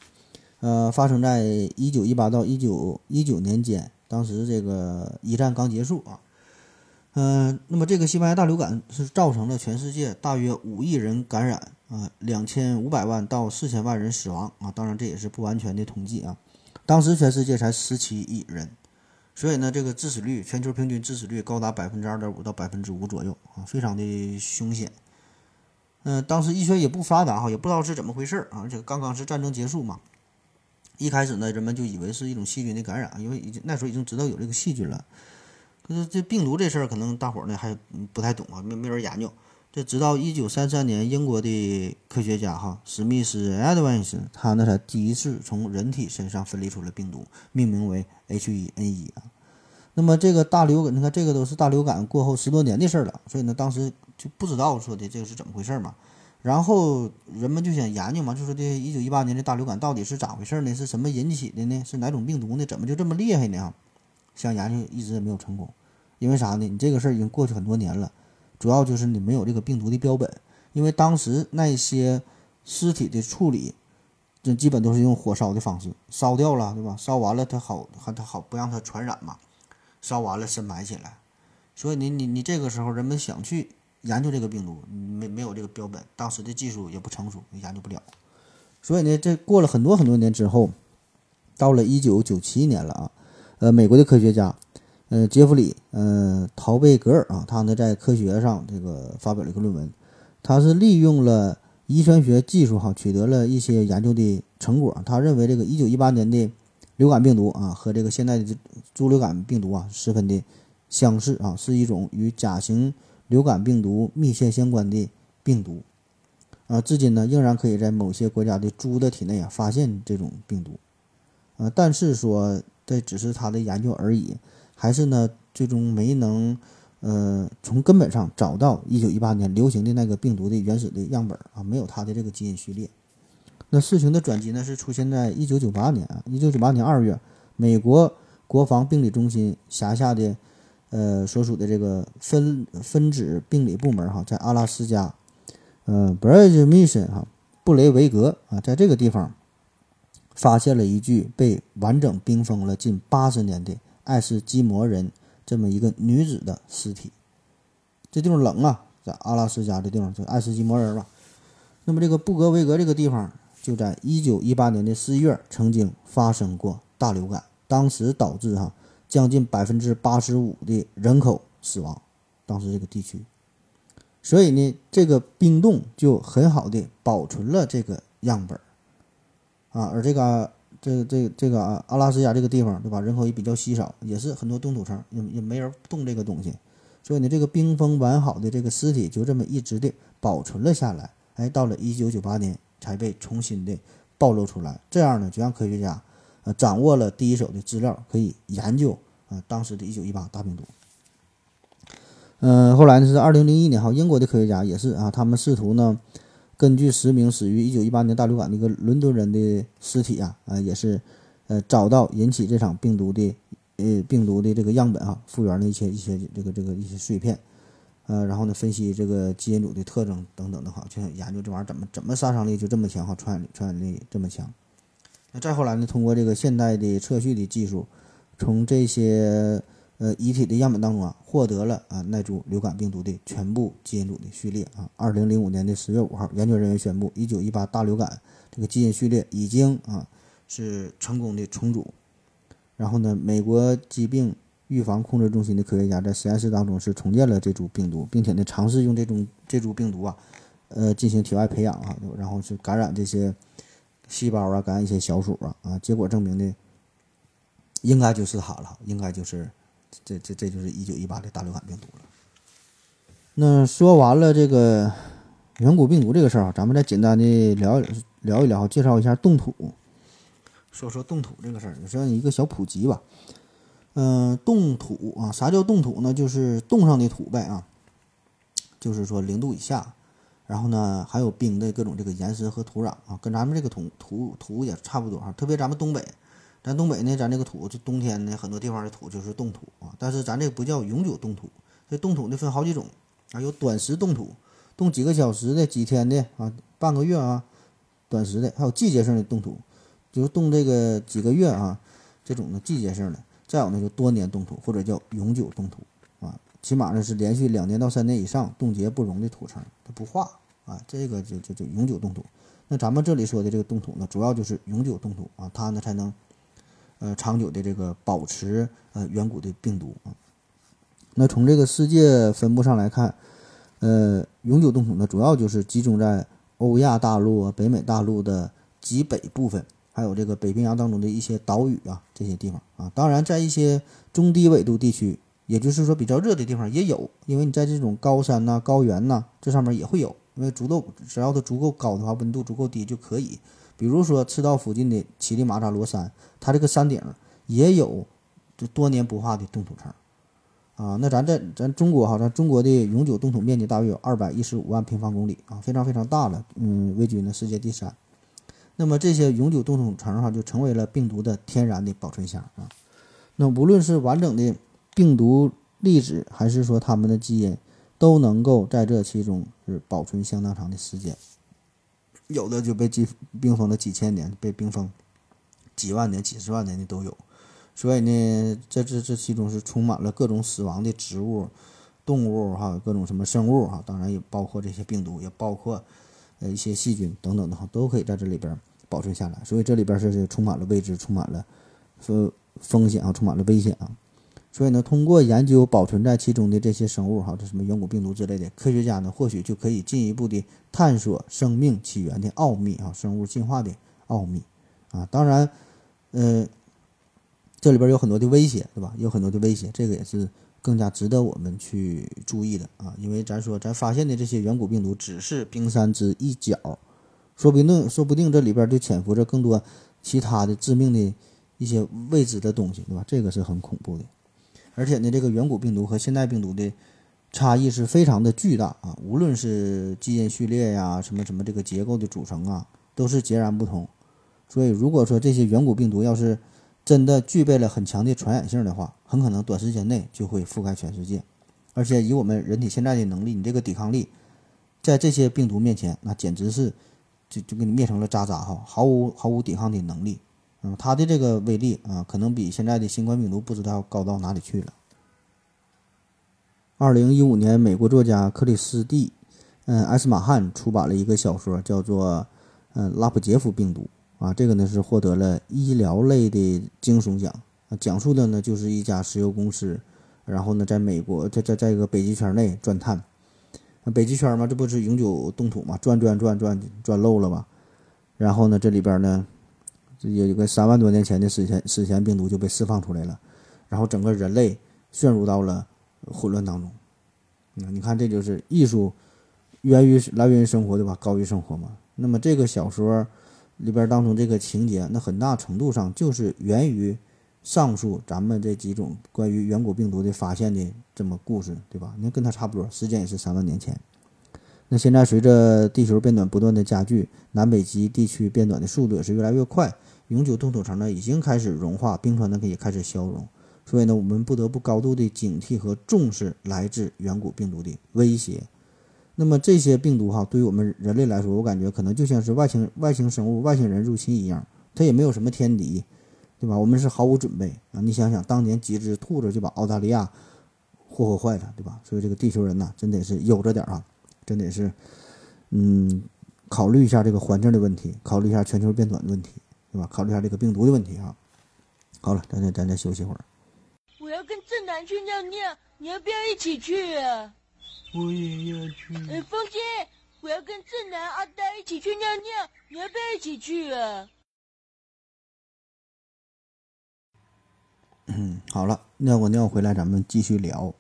呃，发生在一九一八到一九一九年间，当时这个一战刚结束啊。嗯，那么这个西班牙大流感是造成了全世界大约五亿人感染啊，两千五百万到四千万人死亡啊。当然这也是不完全的统计啊。当时全世界才十七亿人，所以呢，这个致死率全球平均致死率高达百分之二点五到百分之五左右啊，非常的凶险。嗯，当时医学也不发达哈，也不知道是怎么回事啊。这个刚刚是战争结束嘛，一开始呢，人们就以为是一种细菌的感染，因为已经那时候已经知道有这个细菌了。可是这病毒这事儿，可能大伙儿呢还不太懂啊，没没人研究。这直到一九三三年，英国的科学家哈史密斯 Edwins，他那才第一次从人体身上分离出了病毒，命名为 H1N1 啊。那么这个大流感，你看这个都是大流感过后十多年的事儿了，所以呢当时就不知道说的这个是怎么回事嘛。然后人们就想研究嘛，就说这一九一八年的大流感到底是咋回事呢？是什么引起的呢？是哪种病毒呢？怎么就这么厉害呢？想研究一直也没有成功，因为啥呢？你这个事儿已经过去很多年了，主要就是你没有这个病毒的标本，因为当时那些尸体的处理，这基本都是用火烧的方式，烧掉了，对吧？烧完了它好，还它好不让它传染嘛，烧完了深埋起来，所以你你你这个时候人们想去研究这个病毒，没没有这个标本，当时的技术也不成熟，研究不了，所以呢，这过了很多很多年之后，到了一九九七年了啊。呃，美国的科学家，呃，杰弗里，呃，陶贝格尔啊，他呢在科学上这个发表了一个论文，他是利用了遗传学技术哈，取得了一些研究的成果。他认为这个一九一八年的流感病毒啊，和这个现在的猪流感病毒啊，十分的相似啊，是一种与甲型流感病毒密切相关的病毒啊，至今呢仍然可以在某些国家的猪的体内啊发现这种病毒啊，但是说。这只是他的研究而已，还是呢？最终没能，呃，从根本上找到一九一八年流行的那个病毒的原始的样本啊，没有它的这个基因序列。那事情的转机呢，是出现在一九九八年啊，一九九八年二月，美国国防病理中心辖下的，呃，所属的这个分分子病理部门哈，在阿拉斯加，呃，Bridge Mission 哈，布雷维格啊，在这个地方。发现了一具被完整冰封了近八十年的爱斯基摩人这么一个女子的尸体。这地方冷啊，在阿拉斯加这地方，就爱斯基摩人吧。那么这个布格维格这个地方，就在一九一八年的四月曾经发生过大流感，当时导致哈将近百分之八十五的人口死亡，当时这个地区。所以呢，这个冰冻就很好的保存了这个样本儿啊，而这个这这这个啊阿拉斯加这个地方，对吧？人口也比较稀少，也是很多冻土层，也也没人动这个东西，所以呢，这个冰封完好的这个尸体就这么一直的保存了下来。哎，到了一九九八年才被重新的暴露出来，这样呢，就让科学家呃掌握了第一手的资料，可以研究啊当时的一九一八大病毒。嗯，后来呢是二零零一年哈，英国的科学家也是啊，他们试图呢，根据十名死于一九一八年大流感的一个伦敦人的尸体啊，啊也是，呃找到引起这场病毒的呃病毒的这个样本哈，复原了一些一些这个这个一些碎片，呃然后呢分析这个基因组的特征等等的哈，就想研究这玩意儿怎么怎么杀伤力就这么强哈，传染传染力这么强。那再后来呢，通过这个现代的测序的技术，从这些呃，遗体的样本当中啊，获得了啊那株流感病毒的全部基因组的序列啊。二零零五年的十月五号，研究人员宣布，一九一八大流感这个基因序列已经啊是成功的重组。然后呢，美国疾病预防控制中心的科学家在实验室当中是重建了这株病毒，并且呢尝试用这种这株病毒啊，呃进行体外培养啊，然后是感染这些细胞啊，感染一些小鼠啊啊，结果证明呢，应该就是它了，应该就是。这这这就是一九一八的大流感病毒了。那说完了这个远古病毒这个事儿啊，咱们再简单的聊聊一聊，介绍一下冻土。说说冻土这个事儿，算一个小普及吧。嗯，冻土啊，啥叫冻土呢？就是冻上的土呗啊。就是说零度以下，然后呢还有冰的各种这个岩石和土壤啊，跟咱们这个土土土也差不多哈。特别咱们东北。咱东北呢，咱这个土，这冬天呢，很多地方的土就是冻土啊。但是咱这不叫永久冻土，这冻土呢分好几种啊，有短时冻土，冻几个小时的、几天的啊，半个月啊，短时的，还有季节性的冻土，就冻这个几个月啊，这种的季节性的。再有呢，就多年冻土或者叫永久冻土啊，起码呢是连续两年到三年以上冻结不溶的土层，它不化啊，这个就就就永久冻土。那咱们这里说的这个冻土呢，主要就是永久冻土啊，它呢才能。呃，长久的这个保持呃远古的病毒啊，那从这个世界分布上来看，呃，永久冻土呢主要就是集中在欧亚大陆、北美大陆的极北部分，还有这个北冰洋当中的一些岛屿啊这些地方啊。当然，在一些中低纬度地区，也就是说比较热的地方也有，因为你在这种高山呐、高原呐这上面也会有，因为足够只要它足够高的话，温度足够低就可以。比如说赤道附近的乞力马扎罗山，它这个山顶也有就多年不化的冻土层，啊，那咱在咱中国哈，咱中国的永久冻土面积大约有二百一十五万平方公里啊，非常非常大了，嗯，位居呢世界第三。那么这些永久冻土层哈，就成为了病毒的天然的保存箱啊。那无论是完整的病毒粒子，还是说它们的基因，都能够在这其中是保存相当长的时间。有的就被冰冰封了几千年，被冰封几万年、几十万年的都有。所以呢，这这这其中是充满了各种死亡的植物、动物哈，各种什么生物哈，当然也包括这些病毒，也包括呃一些细菌等等的哈，都可以在这里边保存下来。所以这里边是充满了未知，充满了风风险啊，充满了危险啊。所以呢，通过研究保存在其中的这些生物，哈，这什么远古病毒之类的，科学家呢，或许就可以进一步的探索生命起源的奥秘啊，生物进化的奥秘啊。当然，呃，这里边有很多的威胁，对吧？有很多的威胁，这个也是更加值得我们去注意的啊。因为咱说，咱发现的这些远古病毒只是冰山之一角，说不定，说不定这里边就潜伏着更多其他的致命的一些未知的东西，对吧？这个是很恐怖的。而且呢，这个远古病毒和现代病毒的差异是非常的巨大啊！无论是基因序列呀，什么什么这个结构的组成啊，都是截然不同。所以，如果说这些远古病毒要是真的具备了很强的传染性的话，很可能短时间内就会覆盖全世界。而且，以我们人体现在的能力，你这个抵抗力，在这些病毒面前，那简直是就就给你灭成了渣渣哈，毫无毫无抵抗的能力。嗯，它的这个威力啊，可能比现在的新冠病毒不知道高到哪里去了。二零一五年，美国作家克里斯蒂，嗯，埃斯马汉出版了一个小说，叫做《嗯拉普杰夫病毒》啊，这个呢是获得了医疗类的惊悚奖啊，讲述的呢就是一家石油公司，然后呢在美国在在在一个北极圈内钻探，北极圈嘛，这不是永久冻土嘛，钻钻钻钻钻漏了吧？然后呢这里边呢，这有一个三万多年前的史前史前病毒就被释放出来了，然后整个人类陷入到了。混乱当中，嗯，你看，这就是艺术源于来源于生活，对吧？高于生活嘛。那么这个小说里边当中这个情节，那很大程度上就是源于上述咱们这几种关于远古病毒的发现的这么故事，对吧？那跟它差不多，时间也是三万年前。那现在随着地球变暖不断的加剧，南北极地区变暖的速度也是越来越快，永久冻土层呢已经开始融化，冰川呢可以开始消融。所以呢，我们不得不高度的警惕和重视来自远古病毒的威胁。那么这些病毒哈，对于我们人类来说，我感觉可能就像是外星外星生物、外星人入侵一样，它也没有什么天敌，对吧？我们是毫无准备啊！你想想，当年几只兔子就把澳大利亚霍霍坏了，对吧？所以这个地球人呐，真得是悠着点啊，真得是嗯，考虑一下这个环境的问题，考虑一下全球变暖的问题，对吧？考虑一下这个病毒的问题啊。好了，咱再咱再休息会儿。我要跟正南去尿尿，你要不要一起去啊？我也要去。哎，风姐，我要跟正南、阿呆一起去尿尿，你要不要一起去啊？嗯，好了，尿过尿回来，咱们继续聊。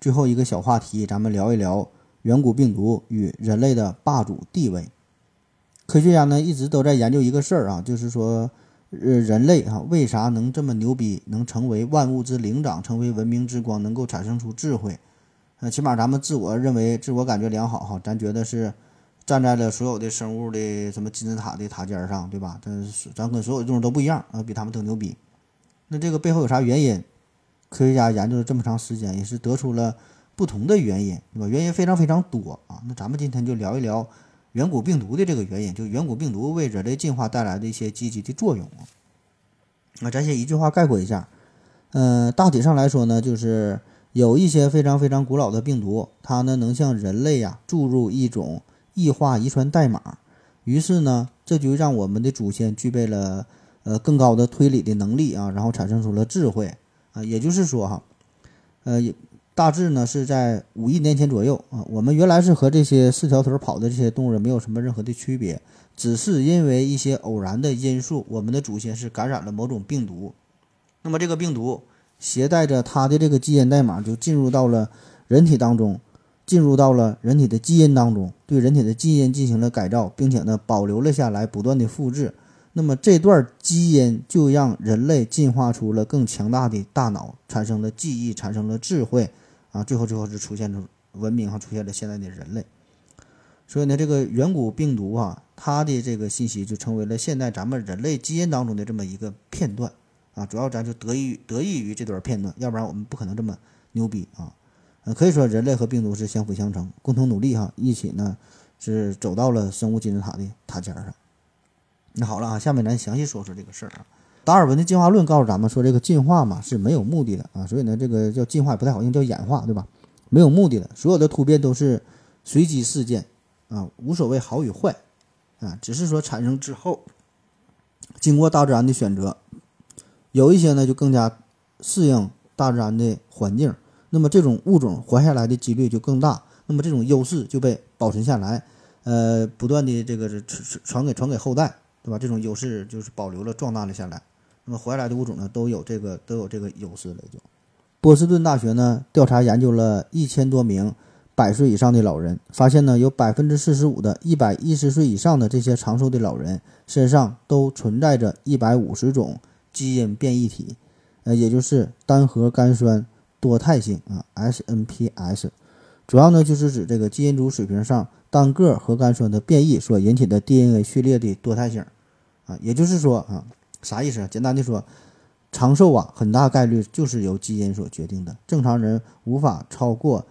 最后一个小话题，咱们聊一聊远古病毒与人类的霸主地位。科学家呢一直都在研究一个事儿啊，就是说。呃，人类哈为啥能这么牛逼，能成为万物之灵长，成为文明之光，能够产生出智慧？呃，起码咱们自我认为、自我感觉良好哈，咱觉得是站在了所有的生物的什么金字塔的塔尖上，对吧？咱咱跟所有的动物都不一样啊，比他们都牛逼。那这个背后有啥原因？科学家研究了这么长时间，也是得出了不同的原因，对吧？原因非常非常多啊。那咱们今天就聊一聊。远古病毒的这个原因，就远古病毒为人类进化带来的一些积极的作用啊。那咱先一句话概括一下，嗯，大体上来说呢，就是有一些非常非常古老的病毒，它呢能向人类呀注入一种异化遗传代码，于是呢，这就让我们的祖先具备了呃更高的推理的能力啊，然后产生出了智慧啊。也就是说哈，呃。大致呢是在五亿年前左右啊，我们原来是和这些四条腿跑的这些动物没有什么任何的区别，只是因为一些偶然的因素，我们的祖先是感染了某种病毒，那么这个病毒携带着它的这个基因代码就进入到了人体当中，进入到了人体的基因当中，对人体的基因进行了改造，并且呢保留了下来，不断的复制。那么这段基因就让人类进化出了更强大的大脑，产生了记忆，产生了智慧。啊，最后最后是出现了文明，哈，出现了现在的人类。所以呢，这个远古病毒啊，它的这个信息就成为了现在咱们人类基因当中的这么一个片段啊。主要咱就得益于得益于这段片段，要不然我们不可能这么牛逼啊。嗯，可以说人类和病毒是相辅相成，共同努力哈，一起呢是走到了生物金字塔的塔尖上。那好了啊，下面咱详细说说这个事儿啊。达尔文的进化论告诉咱们说，这个进化嘛是没有目的的啊，所以呢，这个叫进化也不太好用，叫演化，对吧？没有目的的，所有的突变都是随机事件啊，无所谓好与坏啊，只是说产生之后，经过大自然的选择，有一些呢就更加适应大自然的环境，那么这种物种活下来的几率就更大，那么这种优势就被保存下来，呃，不断的这个传传给传给后代，对吧？这种优势就是保留了壮大了下来。那么活下来的物种呢，都有这个都有这个优势了。就波士顿大学呢调查研究了一千多名百岁以上的老人，发现呢有百分之四十五的一百一十岁以上的这些长寿的老人身上都存在着一百五十种基因变异体，呃，也就是单核苷酸多态性啊 SNPS，主要呢就是指这个基因组水平上单个核苷酸的变异所引起的 DNA 序列的多态性啊，也就是说啊。啥意思？简单的说，长寿啊，很大概率就是由基因所决定的。正常人无法超过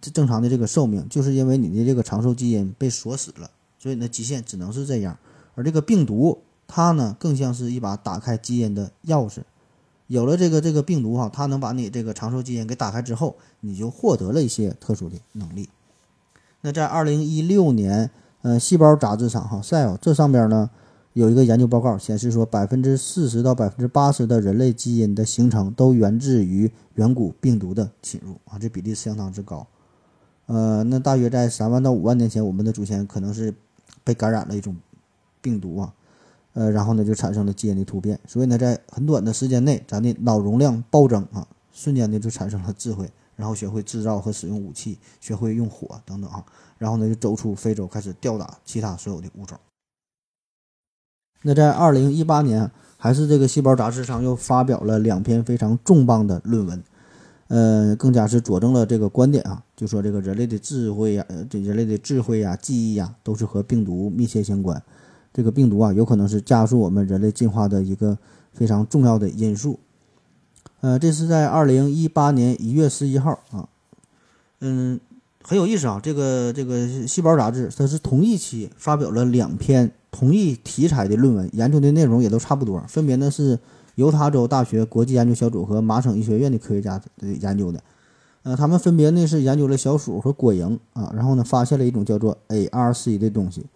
正常的这个寿命，就是因为你的这个长寿基因被锁死了，所以呢，极限只能是这样。而这个病毒，它呢，更像是一把打开基因的钥匙，有了这个这个病毒哈，它能把你这个长寿基因给打开之后，你就获得了一些特殊的能力。那在二零一六年，呃，细胞杂志上哈，Cell 这上边呢有一个研究报告显示说，百分之四十到百分之八十的人类基因的形成都源自于远古病毒的侵入啊，这比例相当之高。呃，那大约在三万到五万年前，我们的祖先可能是被感染了一种病毒啊。呃，然后呢，就产生了基因的突变，所以呢，在很短的时间内，咱的脑容量暴增啊，瞬间的就产生了智慧，然后学会制造和使用武器，学会用火等等啊，然后呢，就走出非洲，开始吊打其他所有的物种。那在二零一八年，还是这个《细胞》杂志上又发表了两篇非常重磅的论文，呃，更加是佐证了这个观点啊，就说这个人类的智慧呀，呃，这人类的智慧呀、记忆呀，都是和病毒密切相关。这个病毒啊，有可能是加速我们人类进化的一个非常重要的因素。呃，这是在二零一八年一月十一号啊，嗯，很有意思啊。这个这个《细胞》杂志，它是同一期发表了两篇同一题材的论文，研究的内容也都差不多，分别呢是犹他州大学国际研究小组和麻省医学院的科学家研究的。呃，他们分别呢是研究了小鼠和果蝇啊，然后呢发现了一种叫做 ARC 的东西。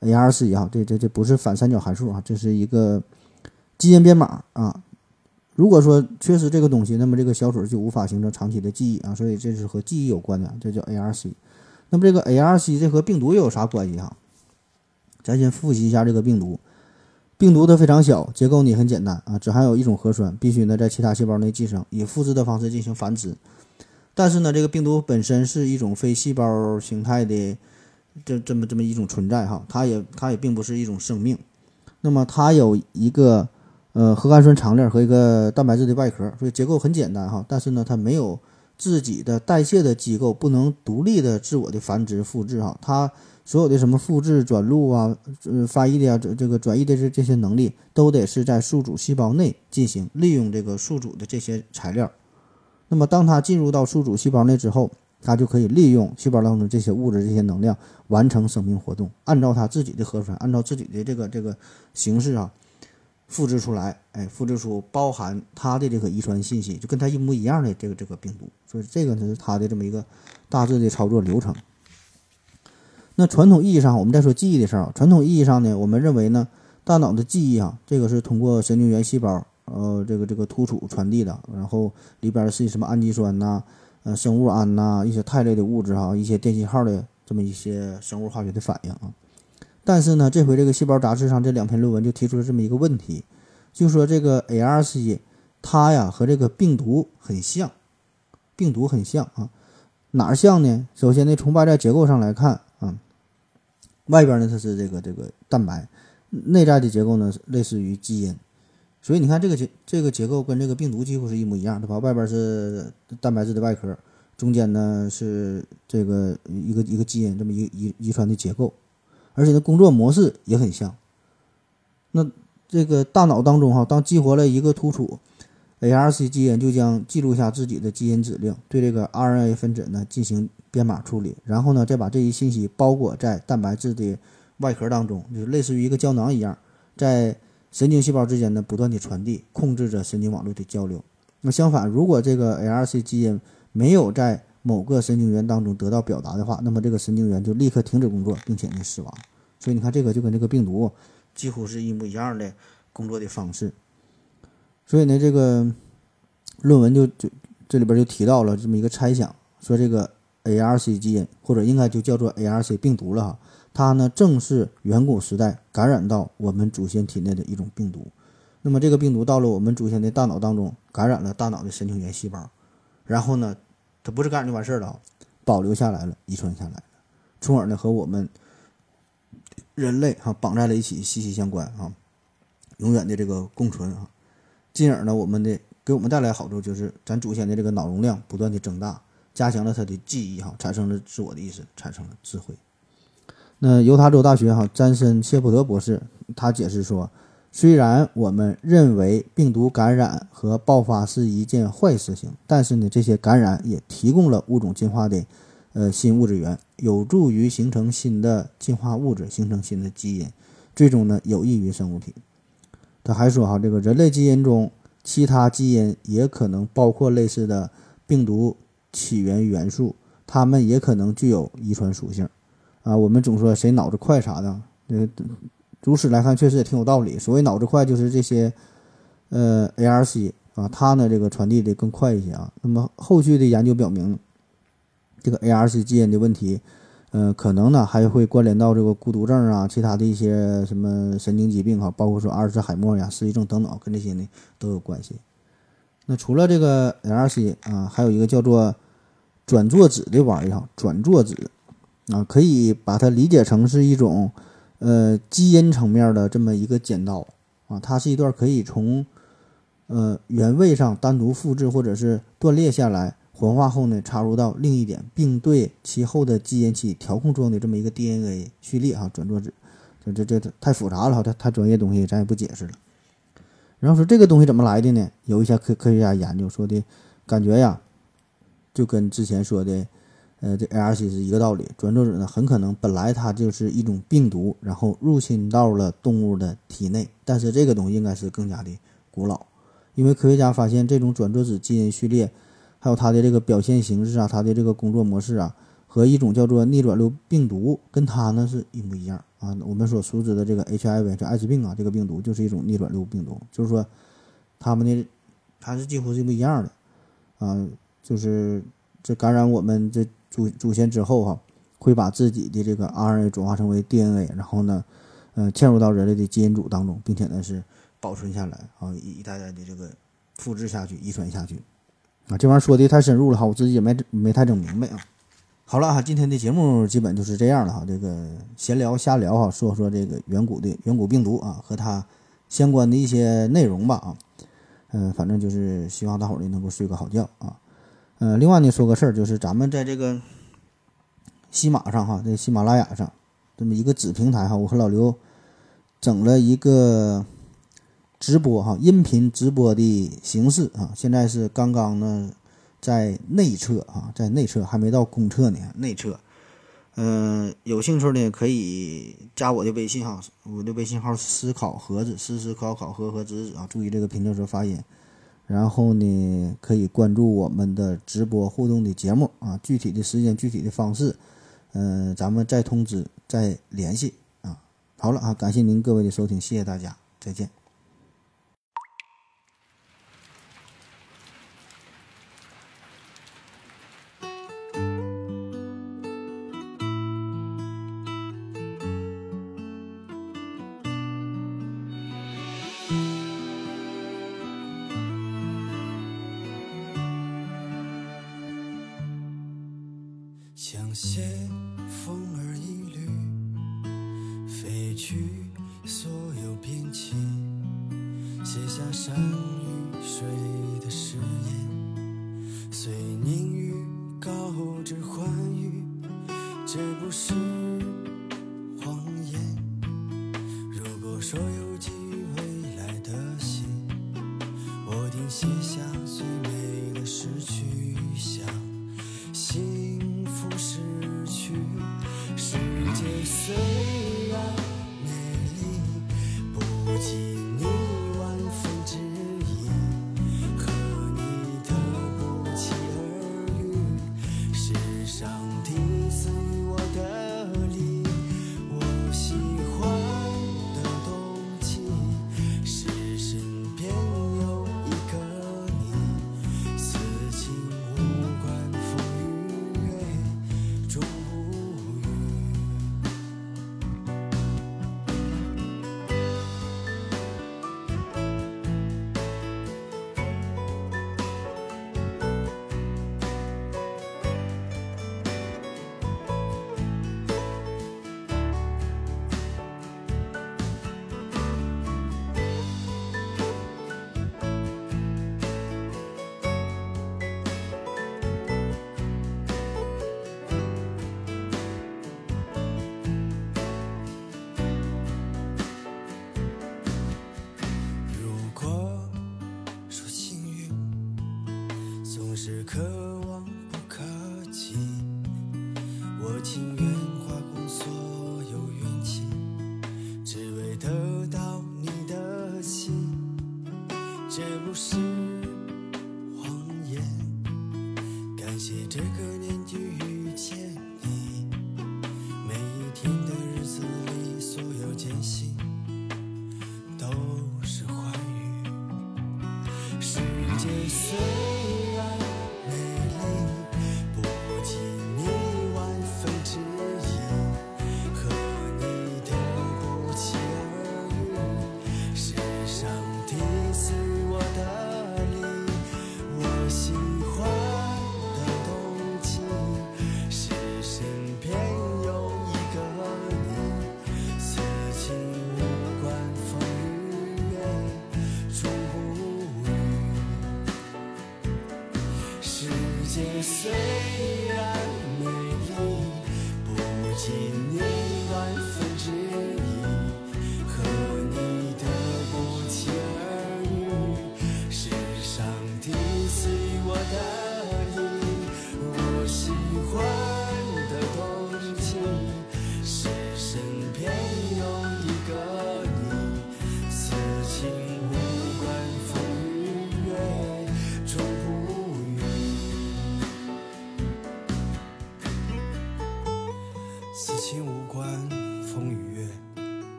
ARC 啊，这这这不是反三角函数啊，这是一个基因编码啊。如果说缺失这个东西，那么这个小鼠就无法形成长期的记忆啊，所以这是和记忆有关的，这叫 ARC。那么这个 ARC 这和病毒又有啥关系哈？咱先复习一下这个病毒。病毒它非常小，结构呢很简单啊，只含有一种核酸，必须呢在其他细胞内寄生，以复制的方式进行繁殖。但是呢，这个病毒本身是一种非细胞形态的。这这么这么一种存在哈，它也它也并不是一种生命，那么它有一个呃核苷酸长链和一个蛋白质的外壳，所以结构很简单哈。但是呢，它没有自己的代谢的机构，不能独立的自我的繁殖复制哈。它所有的什么复制转录啊、呃翻译的呀、这这个转移的这这些能力，都得是在宿主细胞内进行，利用这个宿主的这些材料。那么当它进入到宿主细胞内之后，它就可以利用细胞当中这些物质、这些能量，完成生命活动。按照它自己的核酸，按照自己的这个这个形式啊，复制出来，哎，复制出包含它的这个遗传信息，就跟它一模一样的这个这个病毒。所以这个呢是它的这么一个大致的操作流程。那传统意义上，我们再说记忆的事儿啊。传统意义上呢，我们认为呢，大脑的记忆啊，这个是通过神经元细胞，呃，这个这个突触传递的，然后里边是什么氨基酸呐？呃，生物胺呐，一些肽类的物质哈，一些电信号的这么一些生物化学的反应啊。但是呢，这回这个细胞杂志上这两篇论文就提出了这么一个问题，就说这个 ARC 它呀和这个病毒很像，病毒很像啊，哪儿像呢？首先呢，从外在结构上来看，外边呢它是这个这个蛋白，内在的结构呢类似于基因。所以你看这个结这个结构跟这个病毒几乎是一模一样，对吧？外边是蛋白质的外壳，中间呢是这个一个一个基因这么一遗遗传的结构，而且呢工作模式也很像。那这个大脑当中哈，当激活了一个突触，ARC 基因就将记录下自己的基因指令，对这个 RNA 分子呢进行编码处理，然后呢再把这一信息包裹在蛋白质的外壳当中，就是类似于一个胶囊一样，在。神经细胞之间呢不断的传递，控制着神经网络的交流。那相反，如果这个 ARC 基因没有在某个神经元当中得到表达的话，那么这个神经元就立刻停止工作，并且呢死亡。所以你看，这个就跟这个病毒几乎是一模一样的工作的方式。所以呢，这个论文就就这里边就提到了这么一个猜想，说这个 ARC 基因或者应该就叫做 ARC 病毒了哈。它呢，正是远古时代感染到我们祖先体内的一种病毒。那么，这个病毒到了我们祖先的大脑当中，感染了大脑的神经元细胞，然后呢，它不是感染就完事儿了，保留下来了，遗传下来了，从而呢，和我们人类哈绑在了一起，息息相关啊，永远的这个共存啊。进而呢，我们的给我们带来好处就是，咱祖先的这个脑容量不断的增大，加强了他的记忆哈，产生了自我的意识，产生了智慧。那犹他州大学哈詹森谢普德博士他解释说，虽然我们认为病毒感染和爆发是一件坏事情，但是呢，这些感染也提供了物种进化的呃新物质源，有助于形成新的进化物质，形成新的基因，最终呢有益于生物体。他还说哈，这个人类基因中其他基因也可能包括类似的病毒起源元素，它们也可能具有遗传属性。啊，我们总说谁脑子快啥的，呃，如此来看确实也挺有道理。所谓脑子快，就是这些呃 ARC 啊，它呢这个传递的更快一些啊。那么后续的研究表明，这个 ARC 基因的问题。呃，可能呢还会关联到这个孤独症啊，其他的一些什么神经疾病哈，包括说阿尔茨海默呀、失忆症等等，跟这些呢都有关系。那除了这个 LRC 啊，还有一个叫做转作子的玩意儿哈，转作子啊，可以把它理解成是一种呃基因层面的这么一个剪刀啊，它是一段可以从呃原位上单独复制或者是断裂下来。活化后呢，插入到另一点，并对其后的基因起调控作用的这么一个 DNA 序列啊，转作子，这这这太复杂了哈，太太专业东西咱也不解释了。然后说这个东西怎么来的呢？有一些科科学家研究说的，感觉呀，就跟之前说的，呃，这 ARC 是一个道理。转作子呢，很可能本来它就是一种病毒，然后入侵到了动物的体内，但是这个东西应该是更加的古老，因为科学家发现这种转作子基因序列。还有它的这个表现形式啊，它的这个工作模式啊，和一种叫做逆转录病毒，跟它呢是一模一样啊。我们所熟知的这个 HIV 这艾滋病啊，这个病毒就是一种逆转录病毒，就是说，它们的它是几乎是一模一样的啊。就是这感染我们这祖祖先之后哈，会把自己的这个 RNA 转化成为 DNA，然后呢，呃，嵌入到人类的基因组当中，并且呢是保存下来啊，一代代的这个复制下去，遗传下去。啊，这玩意儿说的太深入了哈，我自己也没没太整明白啊。好了哈，今天的节目基本就是这样了哈。这个闲聊瞎聊哈，说说这个远古的远古病毒啊和它相关的一些内容吧啊。嗯，反正就是希望大伙儿呢能够睡个好觉啊。嗯，另外呢说个事儿，就是咱们在这个喜马上哈，这喜马拉雅上这么一个子平台哈，我和老刘整了一个。直播哈，音频直播的形式啊，现在是刚刚呢，在内测啊，在内测还没到公测呢，内测。嗯，有兴趣的可以加我的微信哈，我的微信号是思考盒子，思思考考和和子子啊，注意这个拼音时发音。然后呢，可以关注我们的直播互动的节目啊，具体的时间、具体的方式，嗯，咱们再通知、再联系啊。好了啊，感谢您各位的收听，谢谢大家，再见。写下最美的诗句。